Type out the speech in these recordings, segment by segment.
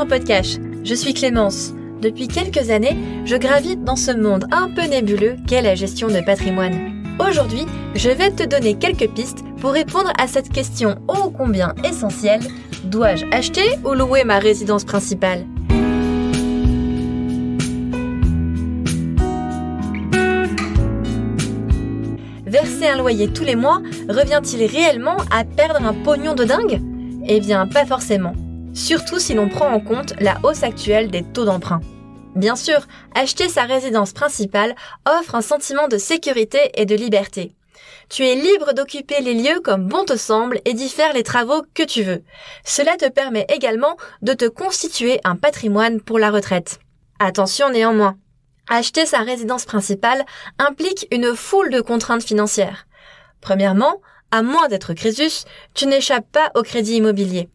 dans Podcast. Je suis Clémence. Depuis quelques années, je gravite dans ce monde un peu nébuleux qu'est la gestion de patrimoine. Aujourd'hui, je vais te donner quelques pistes pour répondre à cette question ô combien essentielle. Dois-je acheter ou louer ma résidence principale? Verser un loyer tous les mois revient-il réellement à perdre un pognon de dingue? Eh bien, pas forcément. Surtout si l'on prend en compte la hausse actuelle des taux d'emprunt. Bien sûr, acheter sa résidence principale offre un sentiment de sécurité et de liberté. Tu es libre d'occuper les lieux comme bon te semble et d'y faire les travaux que tu veux. Cela te permet également de te constituer un patrimoine pour la retraite. Attention néanmoins, Acheter sa résidence principale implique une foule de contraintes financières. Premièrement, à moins d'être Crésus, tu n'échappes pas au crédit immobilier.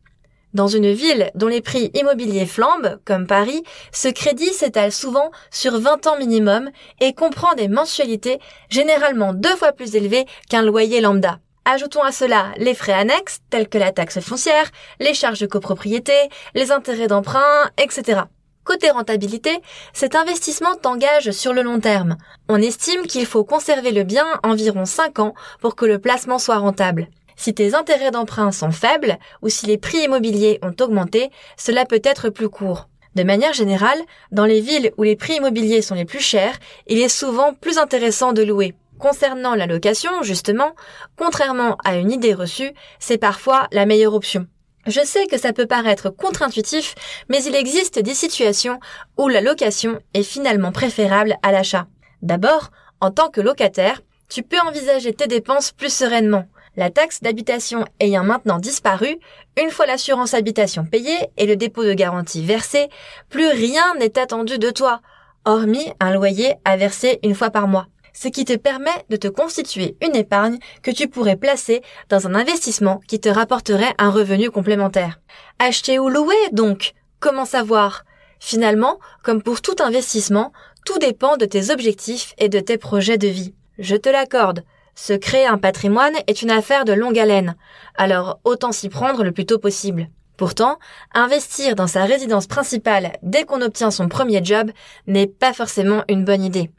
Dans une ville dont les prix immobiliers flambent, comme Paris, ce crédit s'étale souvent sur 20 ans minimum et comprend des mensualités généralement deux fois plus élevées qu'un loyer lambda. Ajoutons à cela les frais annexes, tels que la taxe foncière, les charges de copropriété, les intérêts d'emprunt, etc. Côté rentabilité, cet investissement t'engage sur le long terme. On estime qu'il faut conserver le bien environ 5 ans pour que le placement soit rentable. Si tes intérêts d'emprunt sont faibles ou si les prix immobiliers ont augmenté, cela peut être plus court. De manière générale, dans les villes où les prix immobiliers sont les plus chers, il est souvent plus intéressant de louer. Concernant la location, justement, contrairement à une idée reçue, c'est parfois la meilleure option. Je sais que ça peut paraître contre-intuitif, mais il existe des situations où la location est finalement préférable à l'achat. D'abord, en tant que locataire, tu peux envisager tes dépenses plus sereinement. La taxe d'habitation ayant maintenant disparu, une fois l'assurance habitation payée et le dépôt de garantie versé, plus rien n'est attendu de toi, hormis un loyer à verser une fois par mois ce qui te permet de te constituer une épargne que tu pourrais placer dans un investissement qui te rapporterait un revenu complémentaire. Acheter ou louer, donc Comment savoir? Finalement, comme pour tout investissement, tout dépend de tes objectifs et de tes projets de vie. Je te l'accorde. Se créer un patrimoine est une affaire de longue haleine, alors autant s'y prendre le plus tôt possible. Pourtant, investir dans sa résidence principale dès qu'on obtient son premier job n'est pas forcément une bonne idée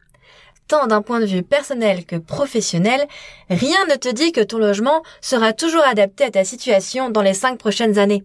tant d'un point de vue personnel que professionnel, rien ne te dit que ton logement sera toujours adapté à ta situation dans les cinq prochaines années.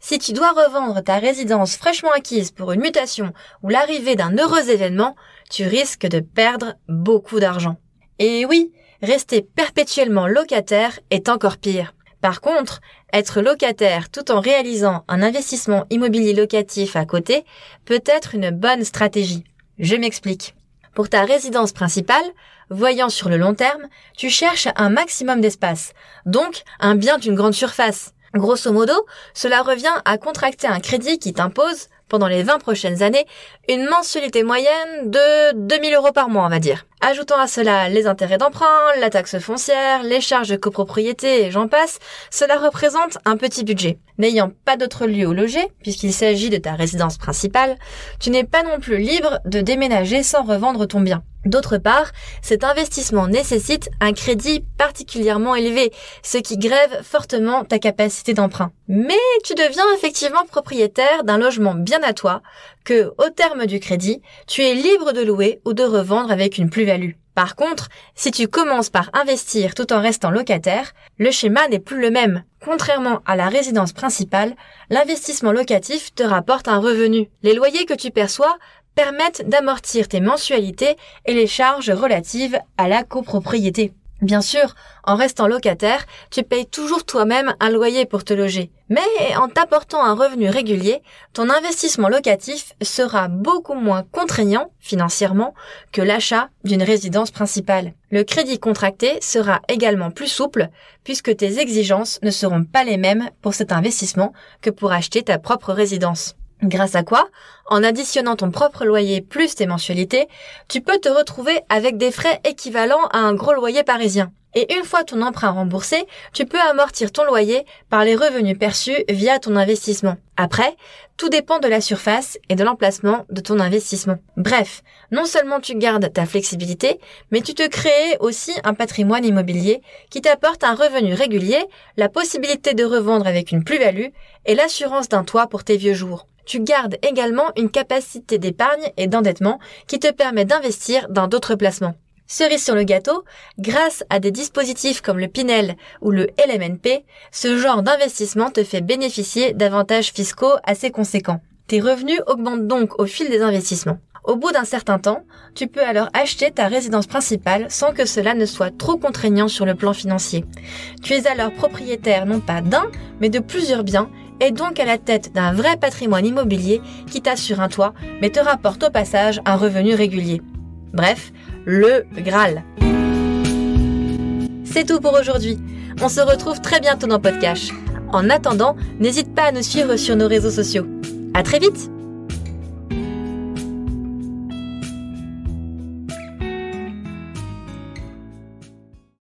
Si tu dois revendre ta résidence fraîchement acquise pour une mutation ou l'arrivée d'un heureux événement, tu risques de perdre beaucoup d'argent. Et oui, rester perpétuellement locataire est encore pire. Par contre, être locataire tout en réalisant un investissement immobilier locatif à côté peut être une bonne stratégie. Je m'explique. Pour ta résidence principale, voyant sur le long terme, tu cherches un maximum d'espace, donc un bien d'une grande surface. Grosso modo, cela revient à contracter un crédit qui t'impose, pendant les 20 prochaines années, une mensualité moyenne de 2000 euros par mois, on va dire. Ajoutant à cela les intérêts d'emprunt, la taxe foncière, les charges de copropriété et j'en passe, cela représente un petit budget. N'ayant pas d'autre lieu où loger, puisqu'il s'agit de ta résidence principale, tu n'es pas non plus libre de déménager sans revendre ton bien. D'autre part, cet investissement nécessite un crédit particulièrement élevé, ce qui grève fortement ta capacité d'emprunt. Mais tu deviens effectivement propriétaire d'un logement bien à toi, que, au terme du crédit, tu es libre de louer ou de revendre avec une plus-value. Par contre, si tu commences par investir tout en restant locataire, le schéma n'est plus le même. Contrairement à la résidence principale, l'investissement locatif te rapporte un revenu. Les loyers que tu perçois permettent d'amortir tes mensualités et les charges relatives à la copropriété. Bien sûr, en restant locataire, tu payes toujours toi-même un loyer pour te loger. Mais en t'apportant un revenu régulier, ton investissement locatif sera beaucoup moins contraignant financièrement que l'achat d'une résidence principale. Le crédit contracté sera également plus souple puisque tes exigences ne seront pas les mêmes pour cet investissement que pour acheter ta propre résidence. Grâce à quoi, en additionnant ton propre loyer plus tes mensualités, tu peux te retrouver avec des frais équivalents à un gros loyer parisien. Et une fois ton emprunt remboursé, tu peux amortir ton loyer par les revenus perçus via ton investissement. Après, tout dépend de la surface et de l'emplacement de ton investissement. Bref, non seulement tu gardes ta flexibilité, mais tu te crées aussi un patrimoine immobilier qui t'apporte un revenu régulier, la possibilité de revendre avec une plus-value et l'assurance d'un toit pour tes vieux jours. Tu gardes également une capacité d'épargne et d'endettement qui te permet d'investir dans d'autres placements. Cerise sur le gâteau, grâce à des dispositifs comme le Pinel ou le LMNP, ce genre d'investissement te fait bénéficier d'avantages fiscaux assez conséquents. Tes revenus augmentent donc au fil des investissements. Au bout d'un certain temps, tu peux alors acheter ta résidence principale sans que cela ne soit trop contraignant sur le plan financier. Tu es alors propriétaire non pas d'un, mais de plusieurs biens et donc à la tête d'un vrai patrimoine immobilier qui t'assure un toit, mais te rapporte au passage un revenu régulier. Bref, le Graal. C'est tout pour aujourd'hui. On se retrouve très bientôt dans Podcast. En attendant, n'hésite pas à nous suivre sur nos réseaux sociaux. À très vite!